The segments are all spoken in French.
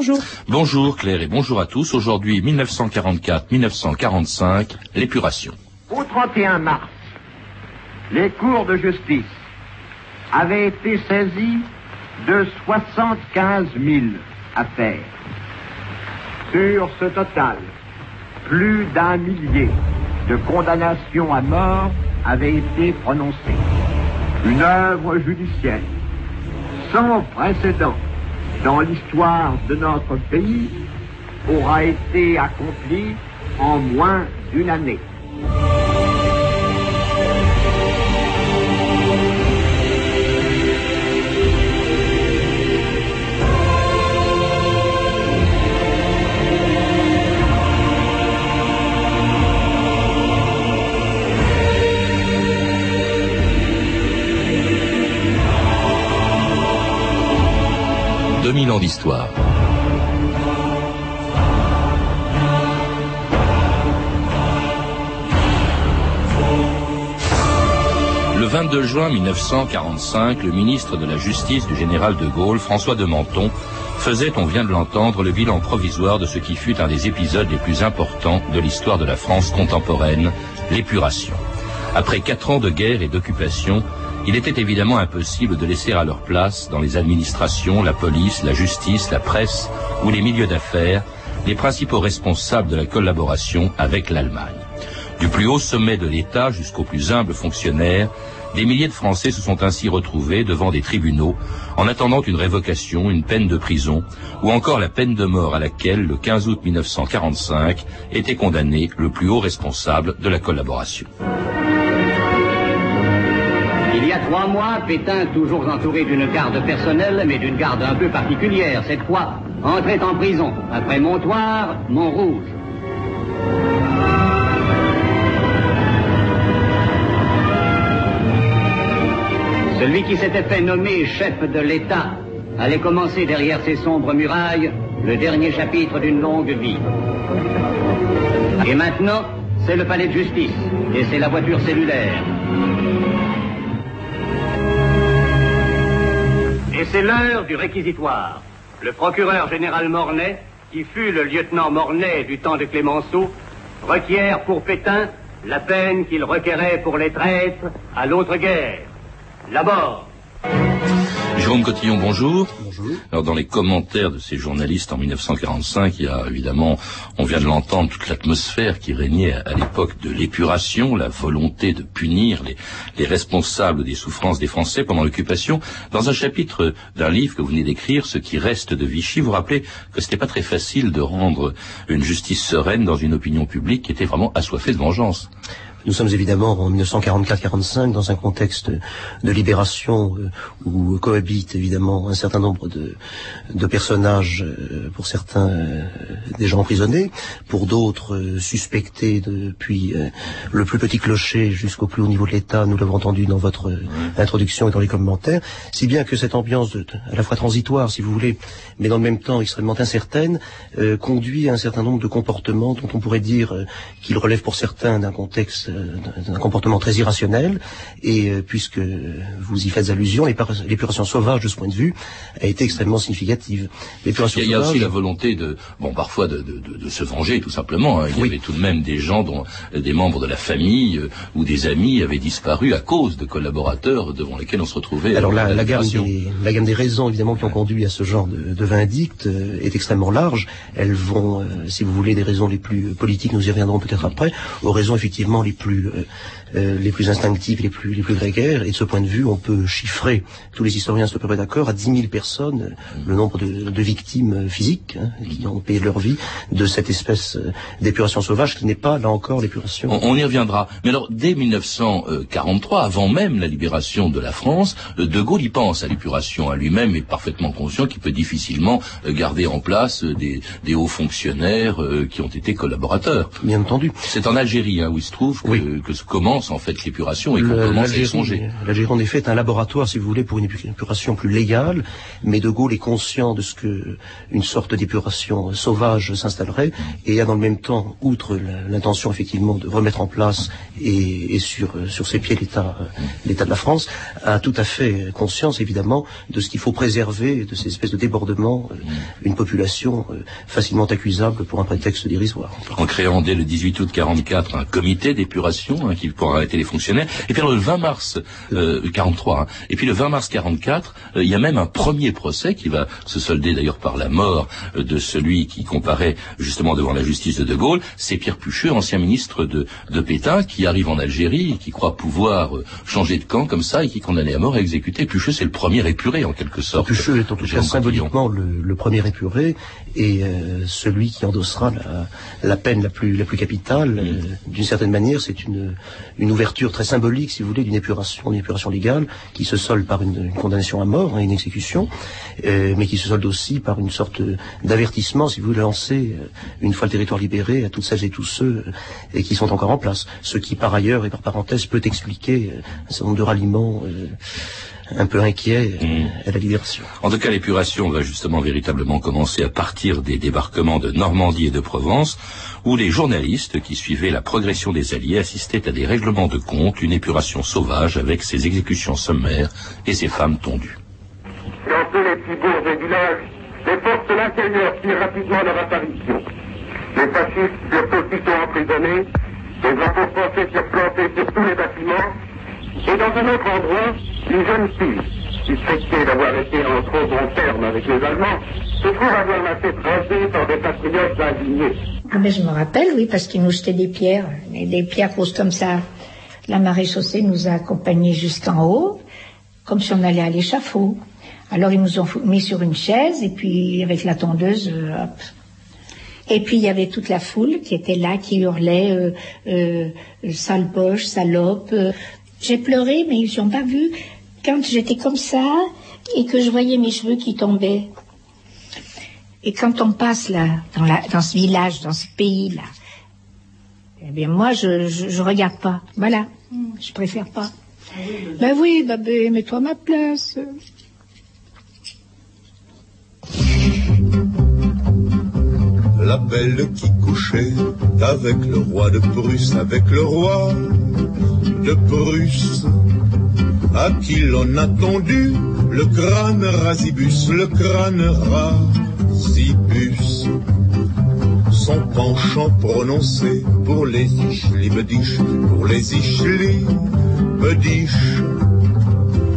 bonjour. Bonjour Claire et bonjour à tous. Aujourd'hui, 1944-1945, l'épuration. Au 31 mars, les cours de justice avaient été saisies de 75 000 affaires. Sur ce total, plus d'un millier de condamnations à mort avaient été prononcées. Une œuvre judiciaire sans précédent dans l'histoire de notre pays aura été accomplie en moins d'une année. Le 22 juin 1945, le ministre de la Justice du général de Gaulle, François de Menton, faisait, on vient de l'entendre, le bilan provisoire de ce qui fut un des épisodes les plus importants de l'histoire de la France contemporaine, l'épuration. Après quatre ans de guerre et d'occupation, il était évidemment impossible de laisser à leur place, dans les administrations, la police, la justice, la presse ou les milieux d'affaires, les principaux responsables de la collaboration avec l'Allemagne. Du plus haut sommet de l'État jusqu'aux plus humbles fonctionnaires, des milliers de Français se sont ainsi retrouvés devant des tribunaux en attendant une révocation, une peine de prison ou encore la peine de mort à laquelle, le 15 août 1945, était condamné le plus haut responsable de la collaboration. Trois mois, Pétain, toujours entouré d'une garde personnelle, mais d'une garde un peu particulière cette fois, entrait en prison, après Montoire, Montrouge. Celui qui s'était fait nommer chef de l'État allait commencer derrière ces sombres murailles le dernier chapitre d'une longue vie. Et maintenant, c'est le palais de justice et c'est la voiture cellulaire. Et c'est l'heure du réquisitoire. Le procureur général Mornay, qui fut le lieutenant Mornay du temps de Clémenceau, requiert pour Pétain la peine qu'il requérait pour les traîtres à l'autre guerre. La mort. Jérôme Cotillon, bonjour. Bonjour. Alors dans les commentaires de ces journalistes en 1945, il y a évidemment, on vient de l'entendre, toute l'atmosphère qui régnait à, l'époque de l'épuration, la volonté de punir les, les, responsables des souffrances des Français pendant l'occupation. Dans un chapitre d'un livre que vous venez d'écrire, Ce qui reste de Vichy, vous rappelez que c'était pas très facile de rendre une justice sereine dans une opinion publique qui était vraiment assoiffée de vengeance. Nous sommes évidemment en 1944-45 dans un contexte de libération euh, où cohabitent évidemment un certain nombre de, de personnages, euh, pour certains euh, des gens emprisonnés, pour d'autres suspectés depuis le plus petit clocher jusqu'au plus haut niveau de l'État, nous l'avons entendu dans votre introduction et dans les commentaires, si bien que cette ambiance de, à la fois transitoire, si vous voulez, mais dans le même temps extrêmement incertaine, conduit à un certain nombre de comportements dont on pourrait dire qu'ils relèvent pour certains d'un contexte d'un comportement très irrationnel, et euh, puisque vous y faites allusion, l'épuration sauvage de ce point de vue a été extrêmement significative. Il y, a, aussi la volonté de, bon, parfois de, de, de, de se venger, tout simplement. Hein. Il y avait tout de même des gens dont des membres de la famille euh, ou des amis avaient disparu à cause de collaborateurs devant lesquels on se retrouvait. Alors la, la, gamme des, la, gamme des, raisons évidemment qui ont conduit à ce genre de, de vindicte euh, est extrêmement large. Elles vont, si vous voulez, des raisons les plus politiques, nous y reviendrons peut-être après, aux raisons effectivement les plus euh, euh, les plus instinctives, les plus les plus grégaires. Et de ce point de vue, on peut chiffrer, tous les historiens sont peu d'accord, à 10 000 personnes le nombre de, de victimes physiques hein, qui ont payé leur vie de cette espèce euh, d'épuration sauvage qui n'est pas là encore l'épuration. On, on, y reviendra. Mais alors, dès 1943, avant même la libération de la France, De Gaulle y pense à l'épuration à lui-même est parfaitement conscient qu'il peut difficilement garder en place des, des hauts fonctionnaires qui ont été collaborateurs. Bien entendu. C'est en Algérie hein, où il se trouve que que, commence en fait l'épuration et qu'on commence à y songer. L'Algérie en effet est un laboratoire, si vous voulez, pour une épuration plus légale, mais De Gaulle est conscient de ce que une sorte d'épuration sauvage s'installerait et a dans le même temps, outre l'intention effectivement de remettre en place et, sur, sur ses pieds l'État l'État de la France, a tout à fait conscience évidemment de ce qu'il faut préserver de ces espèces de débordements, euh, une population euh, facilement accusable pour un prétexte dérisoire. En créant dès le 18 août 44 un comité d'épuration hein, qui arrêter les fonctionnaires. Et puis le 20 mars 43, euh, hein. et puis le 20 mars 44, il y a même un premier procès qui va se solder d'ailleurs par la mort de celui qui comparait justement devant la justice de De Gaulle. C'est Pierre Pucheux, ancien ministre de, de Pétain, qui arrive en Algérie, et qui croit pouvoir changer de camp comme ça et qui est condamné à mort et exécuté. Pucheux, c'est le premier épuré en quelque sorte. Pucheux est en tout cas symboliquement le, premier épuré et euh, celui qui endossera la, peine la plus, la plus capitale. Euh, d'une certaine manière, c'est une, une ouverture très symbolique, si vous voulez, d'une épuration, épuration légale qui se solde par une, condamnation à mort, hein, une exécution, euh, mais qui se solde aussi par une sorte d'avertissement, si vous voulez, lancé une fois le territoire libéré à toutes celles et tous ceux et qui sont encore en place. Ce qui, par ailleurs et par parenthèse, peut expliquer un certain nombre de ralliements un peu inquiet mm. à la libération. En tout cas, l'épuration va justement véritablement commencer à partir des débarquements de Normandie et de Provence, où les journalistes qui suivaient la progression des Alliés assistaient à des règlements de compte, une épuration sauvage avec ses exécutions sommaires et ses femmes tondues. Dans tous les petits bourgs et villages, les forces de l'intérieur firent rapidement leur apparition. Les fascistes furent aussitôt emprisonnés, les drapeaux français furent plantés sur tous les bâtiments, et dans un autre endroit, une jeune fille, suspectée d'avoir été en trop bon terme avec les Allemands, se trouve avoir la tête rasée par des patriotes indignés. Ah mais je me rappelle, oui, parce qu'ils nous jetaient des pierres, des pierres grosses comme ça. La marée chaussée nous a accompagnés jusqu'en haut, comme si on allait à l'échafaud. Alors ils nous ont mis sur une chaise, et puis avec la tondeuse, euh, hop. Et puis il y avait toute la foule qui était là, qui hurlait euh, euh, sale poche, salope. J'ai pleuré, mais ils n'ont pas vu quand j'étais comme ça et que je voyais mes cheveux qui tombaient. Et quand on passe là, dans, la, dans ce village, dans ce pays-là, eh bien moi, je, je, regarde pas. Voilà, je préfère pas. Ben oui, babé, mets-toi à ma place. La belle qui couchait avec le roi de Prusse, avec le roi de Prusse, à qui l'on a tendu le crâne rasibus, le crâne rasibus. Son penchant prononcé pour les ichli pour les ichli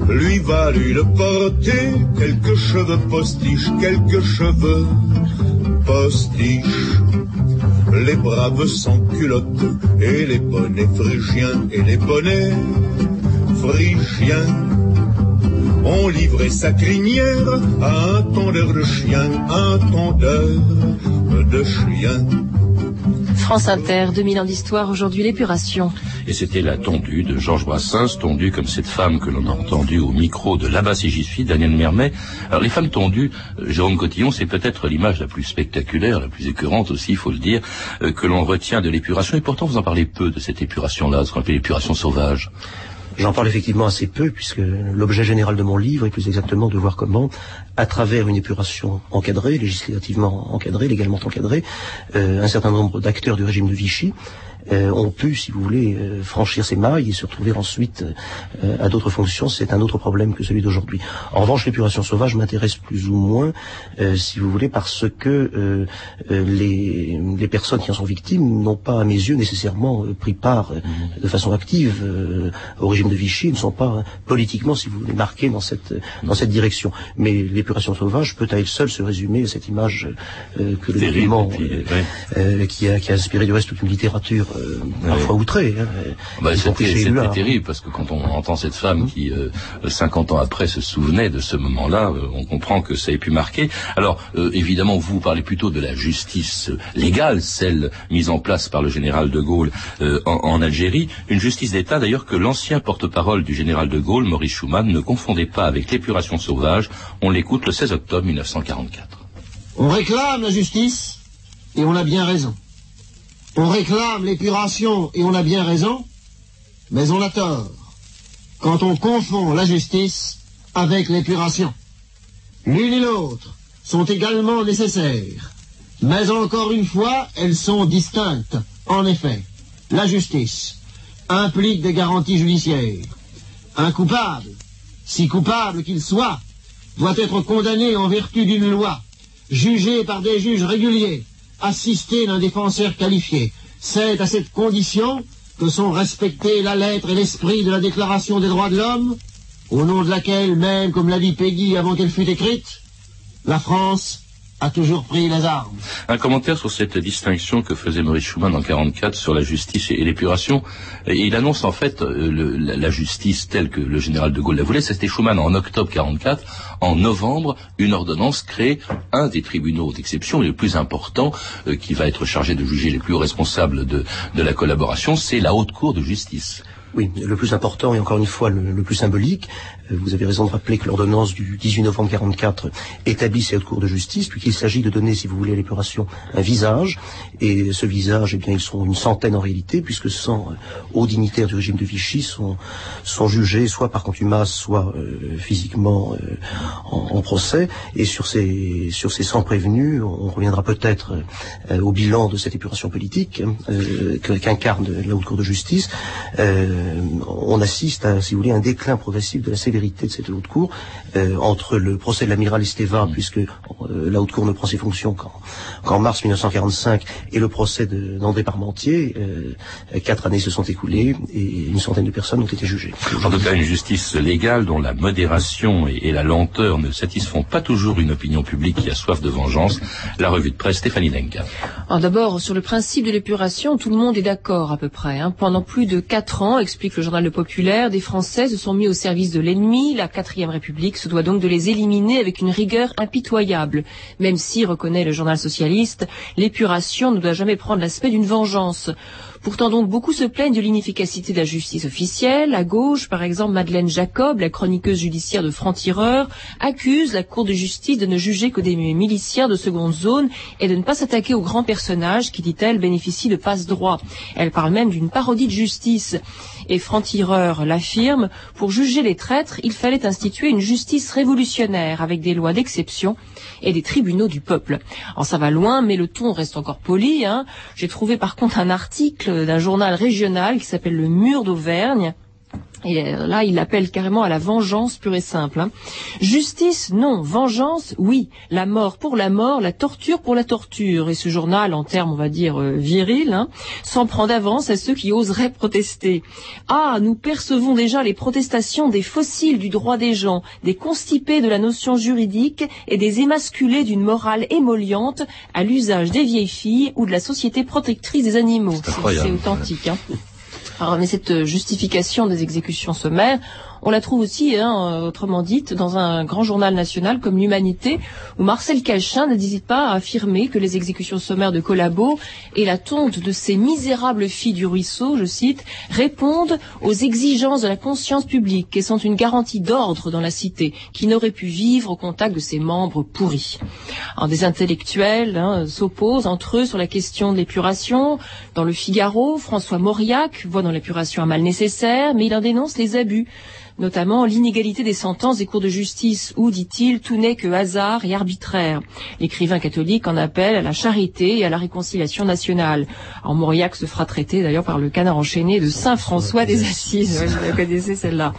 lui valut le porter quelques cheveux postiches, quelques cheveux postiches les braves sans culottes et les bonnets phrygiens et les bonnets phrygiens ont livré sa crinière à un tondeur de chien, un tondeur de chien. France Inter, 2000 ans d'histoire, aujourd'hui l'épuration. Et c'était la tondue de Georges Brassens, tondue comme cette femme que l'on a entendue au micro de j'y suis, Daniel Mermet. Alors les femmes tondues, euh, Jérôme Cotillon, c'est peut-être l'image la plus spectaculaire, la plus écœurante aussi, il faut le dire, euh, que l'on retient de l'épuration. Et pourtant, vous en parlez peu de cette épuration-là, ce qu'on appelle l'épuration sauvage. J'en parle effectivement assez peu, puisque l'objet général de mon livre est plus exactement de voir comment, à travers une épuration encadrée, législativement encadrée, légalement encadrée, euh, un certain nombre d'acteurs du régime de Vichy euh, ont pu, si vous voulez, euh, franchir ces mailles et se retrouver ensuite euh, à d'autres fonctions. C'est un autre problème que celui d'aujourd'hui. En revanche, l'épuration sauvage m'intéresse plus ou moins, si vous voulez, parce que les, les, personnes qui en sont victimes n'ont pas, à mes yeux, nécessairement pris part de façon active au régime de Vichy, ne sont pas politiquement, si vous voulez, marquées dans cette, dans cette direction. Mais l'épuration sauvage peut à elle seule se résumer à cette image que le document qui, a, qui a inspiré du reste toute une littérature euh, parfois outré. Hein, bah, C'était terrible parce que quand on entend cette femme qui, euh, 50 ans après, se souvenait de ce moment-là, euh, on comprend que ça ait pu marquer. Alors, euh, évidemment, vous parlez plutôt de la justice légale, celle mise en place par le général de Gaulle en, en, Algérie, une justice d'État d'ailleurs que l'ancien porte-parole du général de Gaulle, Maurice Schumann, ne confondait pas avec l'épuration sauvage. On l'écoute le 16 octobre 1944. On réclame la justice et on a bien raison. On réclame l'épuration et on a bien raison, mais on a tort quand on confond la justice avec l'épuration. L'une et l'autre sont également nécessaires, mais encore une fois, elles sont distinctes. En effet, la justice implique des garanties judiciaires. Un coupable, si coupable qu'il soit, doit être condamné en vertu d'une loi, jugé par des juges réguliers, assisté d'un défenseur qualifié. C'est à cette condition que sont respectés la lettre et l'esprit de la Déclaration des droits de l'homme, au nom de laquelle, même comme l'a dit Peggy avant qu'elle fût écrite, la France a toujours pris les armes. Un commentaire sur cette distinction que faisait Maurice Schumann en 44 sur la justice et, l'épuration. Il annonce en fait euh, la, justice telle que le général de Gaulle la voulait. C'était Schumann en octobre 44. En novembre, une ordonnance crée un des tribunaux d'exception les plus importants euh, qui va être chargé de juger les plus responsables de, de la collaboration. C'est la Haute Cour de justice. Oui, le plus important et encore une fois le, plus symbolique, vous avez raison de rappeler que l'ordonnance du 18 novembre 44 établit cette cour de justice, puisqu'il s'agit de donner, si vous voulez, à l'épuration un visage, et ce visage, eh bien, ils sont une centaine en réalité, puisque 100 euh, hauts dignitaires du régime de Vichy sont, jugés soit par contumace, soit euh, physiquement en, procès, et sur ces, sur ces 100 prévenus, on reviendra peut-être au bilan de cette épuration politique qu'incarne la haute cour de justice. Euh, on assiste à, si vous voulez, un déclin progressif de la sévérité de cette haute cour euh, entre le procès de l'amiral Esteva, puisque euh, la haute cour ne prend ses fonctions qu'en mars 1945, et le procès d'André Parmentier. quatre années se sont écoulées et une centaine de personnes ont été jugées. En tout cas, une justice légale dont la modération et, la lenteur ne satisfont pas toujours une opinion publique qui a soif de vengeance. La revue de presse Stéphanie Lenka. D'abord, sur le principe de l'épuration, tout le monde est d'accord à peu près. Hein. Pendant plus de quatre ans, explique le journal Le Populaire, des Français se sont mis au service de l'ennemi. La quatrième République se doit donc de les éliminer avec une rigueur impitoyable. Même si, reconnaît le journal socialiste, l'épuration ne doit jamais prendre l'aspect d'une vengeance. Pourtant donc beaucoup se plaignent de l'inefficacité de la justice officielle. À gauche, par exemple, Madeleine Jacob, la chroniqueuse judiciaire de Franc-Tireur, accuse la Cour de justice de ne juger que des miliciens de seconde zone et de ne pas s'attaquer aux grands personnages qui, dit-elle, bénéficient de passe-droit. Elle parle même d'une parodie de justice. Et Franc-Tireur l'affirme, pour juger les traîtres, il fallait instituer une justice révolutionnaire avec des lois d'exception et des tribunaux du peuple. Alors ça va loin, mais le ton reste encore poli. Hein. J'ai trouvé par contre un article d'un journal régional qui s'appelle Le Mur d'Auvergne et euh, là, il appelle carrément à la vengeance pure et simple. Hein. Justice, non. Vengeance, oui. La mort pour la mort, la torture pour la torture. Et ce journal, en termes, on va dire, euh, viril, hein, s'en prend d'avance à ceux qui oseraient protester. Ah, nous percevons déjà les protestations des fossiles du droit des gens, des constipés de la notion juridique et des émasculés d'une morale émolliente à l'usage des vieilles filles ou de la société protectrice des animaux. C'est authentique. Hein. Alors, mais cette justification des exécutions sommaires, on la trouve aussi, hein, autrement dite, dans un grand journal national comme l'Humanité, où Marcel Cachin n'hésite pas à affirmer que les exécutions sommaires de Collabo et la tonte de ces misérables filles du ruisseau, je cite, répondent aux exigences de la conscience publique et sont une garantie d'ordre dans la cité qui n'aurait pu vivre au contact de ses membres pourris. Des intellectuels hein, s'opposent entre eux sur la question de l'épuration. Dans le Figaro, François Mauriac voit dans l'épuration un mal nécessaire, mais il en dénonce les abus notamment l'inégalité des sentences des cours de justice, où, dit-il, tout n'est que hasard et arbitraire. L'écrivain catholique en appelle à la charité et à la réconciliation nationale. En Mauriac se fera traiter d'ailleurs par le canard enchaîné de Saint François des Assises. vous celle-là.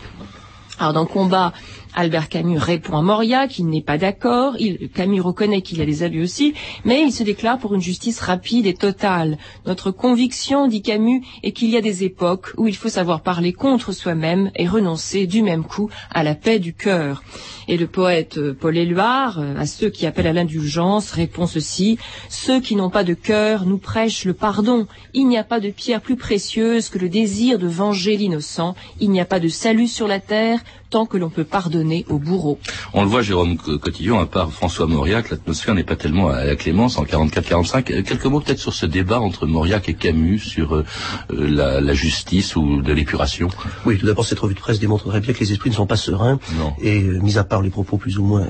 Alors dans Combat, Albert Camus répond à Moria qu'il n'est pas d'accord. Camus reconnaît qu'il a des abus aussi, mais il se déclare pour une justice rapide et totale. Notre conviction, dit Camus, est qu'il y a des époques où il faut savoir parler contre soi-même et renoncer du même coup à la paix du cœur. Et le poète euh, Paul Éluard, euh, à ceux qui appellent à l'indulgence, répond ceci Ceux qui n'ont pas de cœur nous prêchent le pardon. Il n'y a pas de pierre plus précieuse que le désir de venger l'innocent. Il n'y a pas de salut sur la terre autant que l'on peut pardonner au bourreau. On le voit, Jérôme Cotillon, à part François Mauriac, l'atmosphère n'est pas tellement à la clémence en 44-45. Euh, quelques mots peut-être sur ce débat entre Mauriac et Camus sur euh, la, la, justice ou de l'épuration? Oui, tout d'abord, cette revue de presse démontrerait bien que les esprits ne sont pas sereins. Non. Et euh, mis à part les propos plus ou moins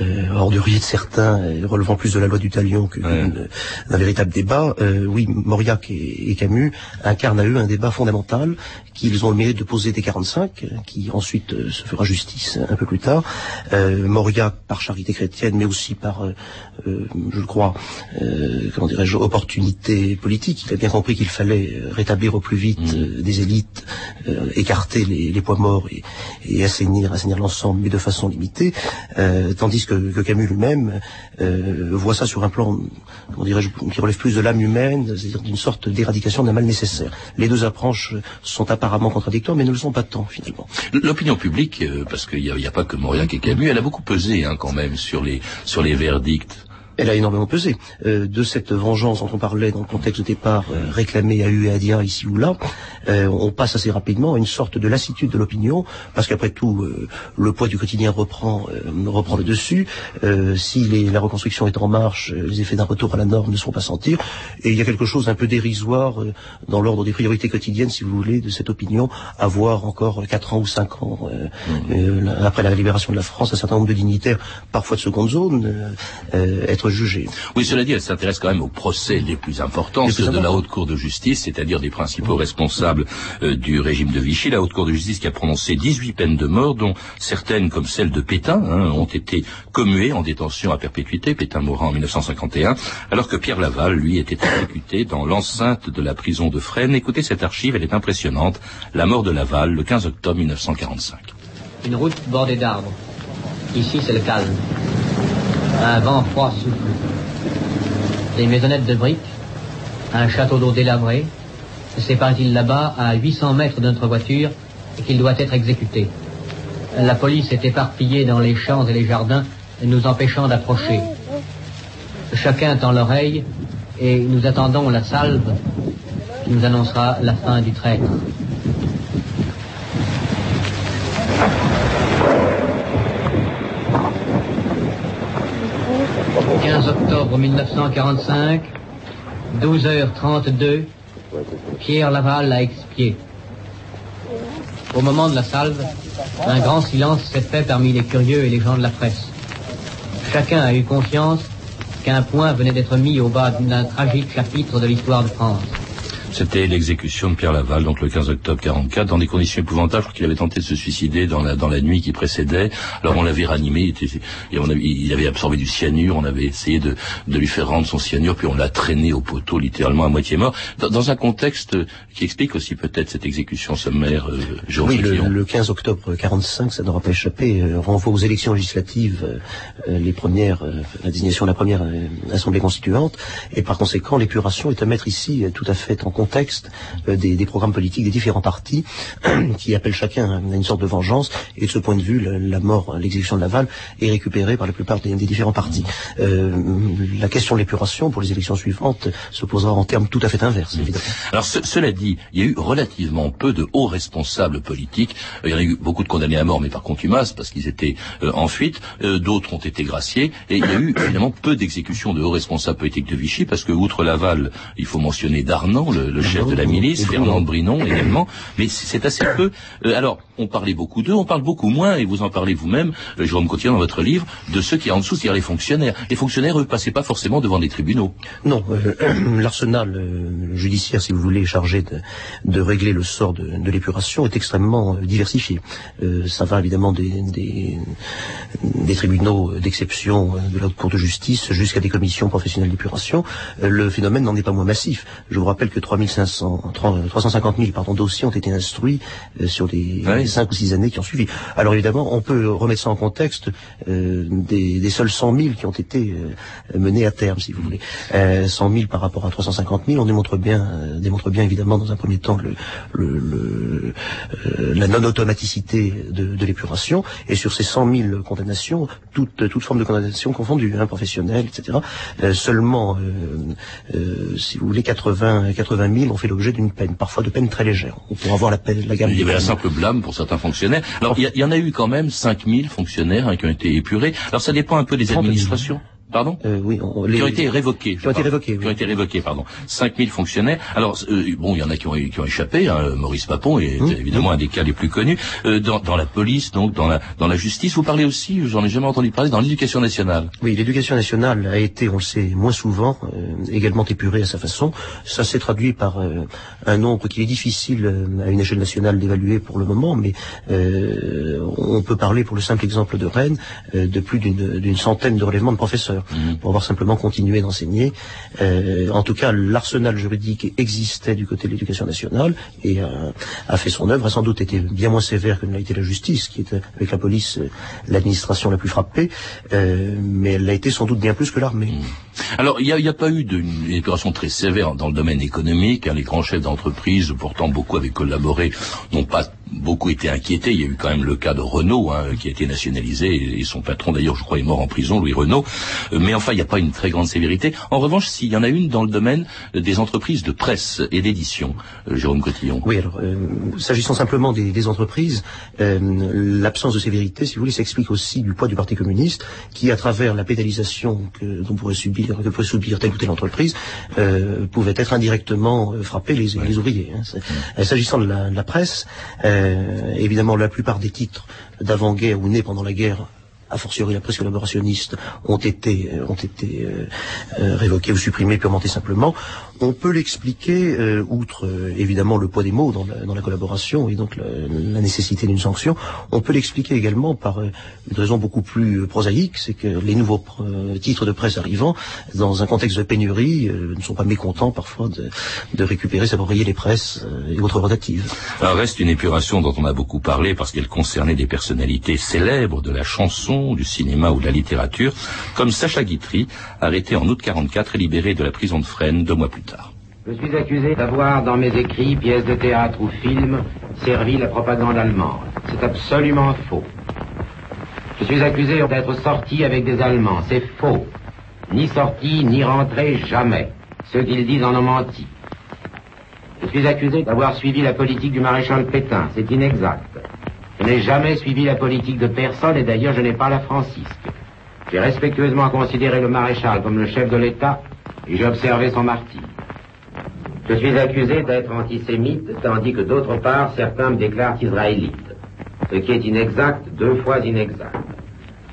euh, orduriers de certains, relevant plus de la loi du talion que Ouais. d'un véritable débat, euh, oui, Mauriac et, et Camus incarnent à eux un débat fondamental qu'ils ont le mérite de poser dès 45, euh, qui ensuite euh, se fera justice un peu plus tard. Euh, Mauriac par charité chrétienne, mais aussi par, euh, euh, je le crois, euh, comment dirais-je, opportunité politique. Il a bien compris qu'il fallait euh, rétablir au plus vite euh, des élites, euh, écarter les, les poids morts et, et assainir, assainir l'ensemble, mais de façon limitée. Euh, tandis que, Camus lui-même euh, voit ça sur un plan, qui relève plus de l'âme humaine, c'est-à-dire d'une sorte d'éradication d'un mal nécessaire. Les deux approches sont apparemment contradictoires, mais ne le sont pas tant finalement. L'opinion publique, euh, parce qu'il n'y a, a pas que Mauriac et Camus, elle a beaucoup pesé hein, quand même sur les sur les verdicts. Elle a énormément pesé. Euh, de cette vengeance dont on parlait dans le contexte de départ, euh, réclamée à eu et à ici ou là, euh, on passe assez rapidement à une sorte de lassitude de l'opinion, parce qu'après tout, euh, le poids du quotidien reprend, euh, reprend le dessus. Euh, si les- la reconstruction est en marche, euh, les effets d'un retour à la norme ne seront pas sentir. Et il y a quelque chose d'un peu dérisoire euh, dans l'ordre des priorités quotidiennes, si vous voulez, de cette opinion, à voir encore quatre ans ou cinq ans euh, euh, la- après la libération de la France, un certain nombre de dignitaires, parfois de seconde zone, euh, euh, être. Oui, cela dit, elle s'intéresse quand même aux procès les plus importants, Les plus ceux de la. Haute Cour de justice, c'est-à-dire des principaux responsables euh, du régime de Vichy. La Haute Cour de justice qui a prononcé 18 peines de mort, dont certaines, comme celle de Pétain, hein, ont été commuées en détention à perpétuité, Pétain mourant en 1951, alors que Pierre Laval, lui, était exécuté dans l'enceinte de la prison de Fresnes. Écoutez cette archive, elle est impressionnante. La mort de Laval, le 15 octobre 1945. Une route bordée d'arbres. Ici, c'est le calme. Un vent froid souffle. Des maisonnettes de briques, un château d'eau délabré. C'est paraît-il là-bas, à 800 mètres de notre voiture, qu'il doit être exécuté. La police est éparpillée dans les champs et les jardins, nous empêchant d'approcher. Chacun tend l'oreille et nous attendons la salve qui nous annoncera la fin du traître. 15 octobre 1945, 12h32, Pierre Laval a expié. Au moment de la salve, un grand silence s'est fait parmi les curieux et les gens de la presse. Chacun a eu conscience qu'un point venait d'être mis au bas d'un tragique chapitre de l'histoire de France. C'était l'exécution de Pierre Laval, donc le 15 octobre 44, dans des conditions épouvantables. Qu'il avait tenté de se suicider dans la, dans la nuit qui précédait. Alors on l'avait ranimé, il, était- et on avait, il avait absorbé du cyanure, on avait essayé de, de lui faire rendre son cyanure, puis on l'a traîné au poteau, littéralement à moitié mort, dans, dans un contexte qui explique aussi peut-être cette exécution sommaire, euh, Oui, le, Cotillon. le 15 octobre 45, ça n'aura pas échappé, euh, renvoie aux élections législatives, euh, euh, les premières, euh, la désignation de la première euh, assemblée constituante, et par conséquent, l'épuration est à mettre ici euh, tout à fait en contexte euh, des, programmes politiques des différents partis, qui appellent chacun à une sorte de vengeance, et de ce point de vue, la, mort, l'exécution de Laval est récupérée par la plupart des, différents partis. Euh, la question de l'épuration pour les élections suivantes se posera en termes tout à fait inverses, évidemment. Alors ce- cela dit, il y a eu relativement peu de hauts responsables politiques. Euh, Il y en a eu beaucoup de condamnés à mort, mais par contumace, parce qu'ils étaient en fuite. D'autres ont été graciés. Et il y a eu finalement peu d'exécutions de hauts responsables politiques de Vichy, parce que outre Laval, il faut mentionner Darnan, le, le chef de la milice, Fernand Brinon. également. Mais c'est assez peu. Euh, alors, on parlait beaucoup d'eux, on parle beaucoup moins, et vous en parlez vous-même, euh, Jérôme Cotillon, dans votre livre, de ceux qui en dessous, c'est-à-dire les fonctionnaires. Les fonctionnaires, eux, passaient pas forcément devant des tribunaux. Non, euh, l'arsenal euh, judiciaire, si vous voulez, chargé de, de régler le sort de, de l'épuration est extrêmement euh, diversifié. Euh, ça va évidemment des, des, des tribunaux d'exception euh, de la Cour de justice jusqu'à des commissions professionnelles d'épuration. Euh, le phénomène n'en est pas moins massif. Je vous rappelle que 3500, 350 000 pardon, dossiers ont été instruits euh, sur les Oui. cinq ou six années qui ont suivi. Alors évidemment, on peut remettre ça en contexte euh, des, des seuls 100 000 qui ont été euh, menés à terme, si vous voulez. Euh, 100 000 par rapport à 350 000, on démontre bien, démontre bien évidemment dans un premier temps le, le, le, la non-automaticité de, de l'épuration. Et sur ces 100 000 condamnations, toute, toute forme de condamnation confondue, hein, professionnelle, etc. seulement, si vous voulez, 80, 80 80 000 ont fait l'objet d'une peine, parfois de peine très légère. On pourra voir la, peine, la gamme. Il y avait un peines. simple blâme pour certains fonctionnaires. Alors, il y, en a eu quand même 5000 fonctionnaires hein, qui ont été épurés. Alors, ça dépend un peu des 30 000. Pardon Euh, oui, on- qui les- ont été révoqués. Qui ont été révoqués, Qui oui. ont été révoqués, pardon. 5000 fonctionnaires. Alors, euh, bon, il y en a qui ont, qui ont échappé. hein. Maurice Papon est Mmh. évidemment un des cas les plus connus. Euh, dans, dans la police, donc, dans la, dans la justice. Vous parlez aussi, j'en ai jamais entendu parler, dans l'éducation nationale. Oui, l'éducation nationale a été, on le sait, moins souvent, euh, également épurée à sa façon. Ça s'est traduit par euh, un nombre qu'il est difficile à une échelle nationale d'évaluer pour le moment, mais euh, on peut parler, pour le simple exemple de Rennes, euh, de plus d'une d'une centaine de relèvements de professeurs, pour avoir simplement continué d'enseigner. Euh, en tout cas, l'arsenal juridique existait du côté de l'éducation nationale et a, a fait son œuvre, a sans doute été bien moins sévère que ne l'a été la justice, qui était avec la police euh, l'administration la plus frappée, euh, mais elle l'a été sans doute bien plus que l'armée. Alors, il n'y a, a pas eu d'une épuration très sévère dans le domaine économique. hein. Les grands chefs d'entreprise, pourtant beaucoup avaient collaboré, n'ont pas beaucoup été inquiétés. Il y a eu quand même le cas de Renault, hein, qui a été nationalisé, et son patron, d'ailleurs, je crois, est mort en prison, Louis Renault. Euh, Mais enfin, il n'y a pas une très grande sévérité. En revanche, s'il y en a une dans le domaine des entreprises de presse et d'édition, euh, Jérôme Cotillon. Oui, alors, euh, s'agissant simplement des, des entreprises, euh, l'absence de sévérité, si vous voulez, s'explique aussi du poids du Parti communiste, qui, à travers la pénalisation que dont pourrait subir, que pourrait subir telle ou telle entreprise, euh, pouvait être indirectement frapper les, les ouvriers. hein. Euh, S'agissant de la, de la presse, euh, évidemment, la plupart des titres d'avant-guerre ou nés pendant la guerre a fortiori la presse collaborationniste, ont été, euh, ont été euh, euh, révoqués ou supprimés purement et simplement. On peut l'expliquer, euh, outre euh, évidemment le poids des mots dans la, collaboration et donc la, nécessité d'une sanction, on peut l'expliquer également par euh, une raison beaucoup plus prosaïque, c'est que les nouveaux titres de presse arrivant, dans un contexte de pénurie, ne sont pas mécontents parfois de, de récupérer, s'approprier les presses et autres rotatives. Alors, reste une épuration dont on a beaucoup parlé parce qu'elle concernait des personnalités célèbres de la chanson, du cinéma ou de la littérature, comme Sacha Guitry, arrêté en août 44 et libéré de la prison de Fresnes deux mois plus tard. Je suis accusé d'avoir, dans mes écrits, pièces de théâtre ou films, servi la propagande allemande. C'est absolument faux. Je suis accusé d'être sorti avec des Allemands. C'est faux. Ni sorti, ni rentré, jamais. Ceux qu'ils disent en ont menti. Je suis accusé d'avoir suivi la politique du maréchal Pétain. C'est inexact. Je n'ai jamais suivi la politique de personne et d'ailleurs je n'ai pas la francisque. J'ai respectueusement considéré le maréchal comme le chef de l'État et j'ai observé son martyr. Je suis accusé d'être antisémite, tandis que d'autre part, certains me déclarent israélite. Ce qui est inexact, deux fois inexact.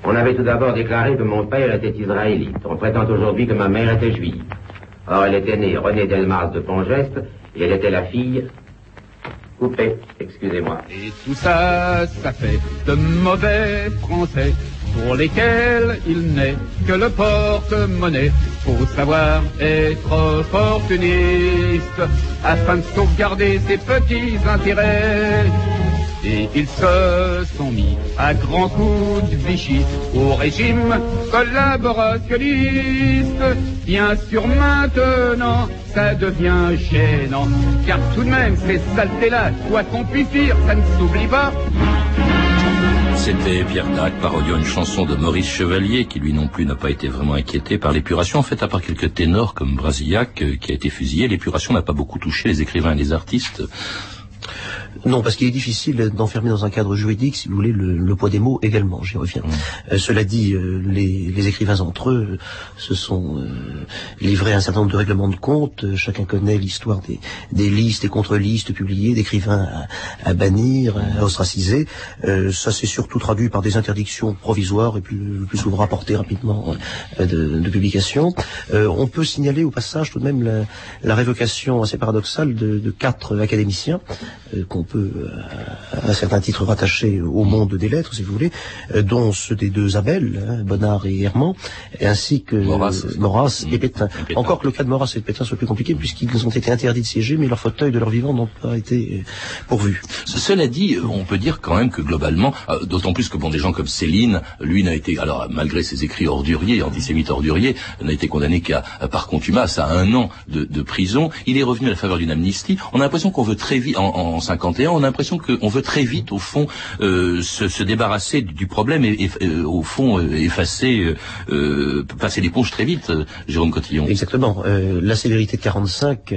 On avait tout d'abord déclaré que mon père était israélite. On prétend aujourd'hui que ma mère était juive. Or, elle était née Renée Delmas de Pongeste, et elle était la fille... Coupé, excusez-moi. Et tout ça, ça fait de mauvais français pour lesquels il n'est que le porte-monnaie. Faut savoir être opportuniste afin de sauvegarder ses petits intérêts. Et ils se sont mis à grands coups de Vichy au régime collaborationniste. Bien sûr maintenant, ça devient gênant, car tout de même ces saletés-là, quoi qu'on puisse dire, ça ne s'oublie pas. C'était Pierre Dac parodiant une chanson de Maurice Chevalier qui lui non plus n'a pas été vraiment inquiété par l'épuration. En fait, à part quelques ténors comme Brasillac euh, qui a été fusillé, l'épuration n'a pas beaucoup touché les écrivains et les artistes. Non, parce qu'il est difficile d'enfermer dans un cadre juridique, si vous voulez, le, le poids des mots également, j'y reviens. Euh, cela dit, euh, les, les écrivains entre eux euh, se sont euh, livrés à un certain nombre de règlements de compte. Chacun connaît l'histoire des, des listes et contre-listes publiées, d'écrivains à, à bannir, à ostraciser. Euh, ça s'est surtout traduit par des interdictions provisoires et plus souvent rapportées rapidement de, de publication. On peut signaler au passage tout de même la, la révocation assez paradoxale de, de quatre académiciens qu'on peut euh, à un certain titre rattacher au monde des lettres, si vous voulez, euh, dont ceux des deux Abel, hein, Bonnard et Herman, ainsi que Maurras. euh, Maurras et, Mmh. Pétain. Et Pétain. Encore que le cas de Maurras et de Pétain soit plus compliqué, puisqu'ils ont été interdits de siéger, mais leurs fauteuils de leur vivant n'ont pas été euh, pourvus. Ce- Cela dit, euh, on peut dire quand même que globalement, euh, d'autant plus que bon, des gens comme Céline, lui n'a été, alors malgré ses écrits orduriers, antisémites orduriers, n'a été condamné qu'à euh, par contumace à un an de, de prison. Il est revenu à la faveur d'une amnistie. On a l'impression qu'on veut très vite, en, en 53, 1951, on a l'impression qu'on veut très vite, au fond, euh, se, se, débarrasser du problème et, et euh, au fond euh, effacer, euh, passer l'éponge très vite, Jérôme Cotillon. Exactement. la sévérité de 45,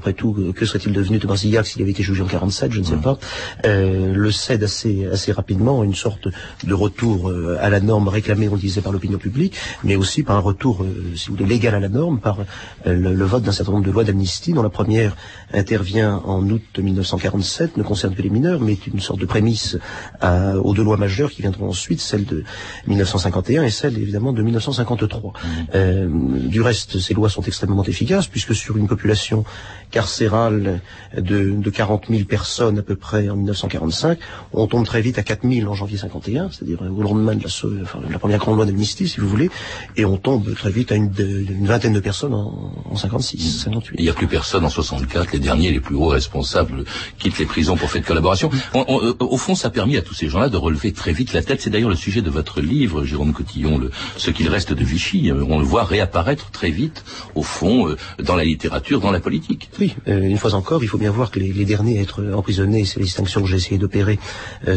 après tout, que serait-il devenu de Brasillac s'il avait été jugé en 47, je ne sais pas, le cède assez, assez rapidement, une sorte de retour à la norme réclamée, on le disait, par l'opinion publique, mais aussi par un retour, si vous voulez, légal à la norme, par le, le vote d'un certain nombre de lois d'amnistie, dont la première intervient en août 1947, ne concerne que les mineurs, mais est une sorte de prémisse à, aux deux lois majeures qui viendront ensuite, celle de 1951 et celle évidemment de 1953. Mmh. Euh, du reste, ces lois sont extrêmement efficaces puisque sur une population carcérale de, de 40 000 personnes à peu près en 1945, on tombe très vite à 4 000 en janvier 51, c'est-à-dire au lendemain de la, enfin, la première grande loi d'amnistie, si vous voulez, et on tombe très vite à une, une vingtaine de personnes en, en 56, 58. Il n'y a plus personne en 64, les derniers, les plus hauts responsables quittent les prisons pour fait de collaboration. Euh, au fond, ça a permis à tous ces gens-là de relever très vite la tête. C'est d'ailleurs le sujet de votre livre, Jérôme Cotillon, le, ce qu'il reste de Vichy. On le voit réapparaître très vite, au fond, euh, dans la littérature, dans la politique. Oui, euh, une fois encore, il faut bien voir que les, les derniers à être emprisonnés, c'est les distinctions que j'ai essayé d'opérer,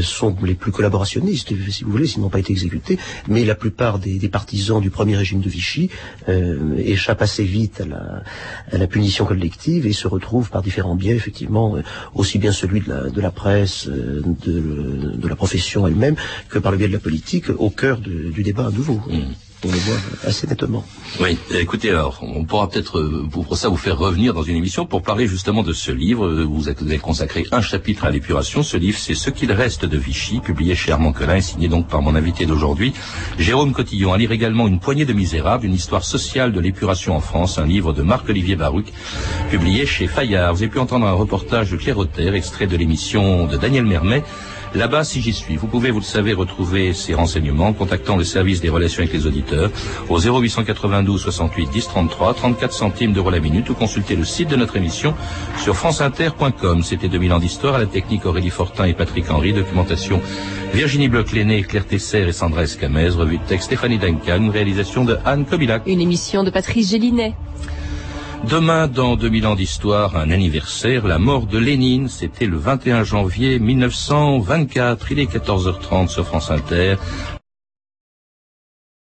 sont les plus collaborationnistes, si vous voulez, s'ils n'ont pas été exécutés. Mais la plupart des, des, partisans du premier régime de Vichy échappent assez vite à la, à la, punition collective et se retrouvent par différents biais, effectivement, aussi bien celui de la, de la presse, de, de la profession elle-même que par le biais de la politique au cœur de, du débat à nouveau. Mm on le voit assez nettement. Oui, écoutez, alors, on pourra peut-être euh, pour ça vous faire revenir dans une émission pour parler justement de ce livre. Vous avez consacré un chapitre à l'épuration. Ce livre, c'est Ce qu'il reste de Vichy, publié chez Armand Colin et signé donc par mon invité d'aujourd'hui, Jérôme Cotillon. À lire également Une poignée de misérables, une histoire sociale de l'épuration en France, un livre de Marc-Olivier Baruc, publié chez Fayard. Vous avez pu entendre un reportage de Claire Auter, extrait de l'émission de Daniel Mermet, Là-bas, si j'y suis, vous pouvez, vous le savez, retrouver ces renseignements en contactant le service des relations avec les auditeurs au 0892 68 10 33, 34 centimes d'euros la minute ou consulter le site de notre émission sur franceinter.com. C'était 2000 ans d'histoire à la technique Aurélie Fortin et Patrick Henry, documentation Virginie Bloch-Léné, Claire Tesser et Sandra Escamez, revue de texte Stéphanie Duncan, réalisation de Anne Kobilac. Une émission de Patrice Gélinet. Demain, dans 2000 ans d'histoire, un anniversaire, la mort de Lénine, c'était le 21 janvier 1924. Il est 14h30 sur France Inter.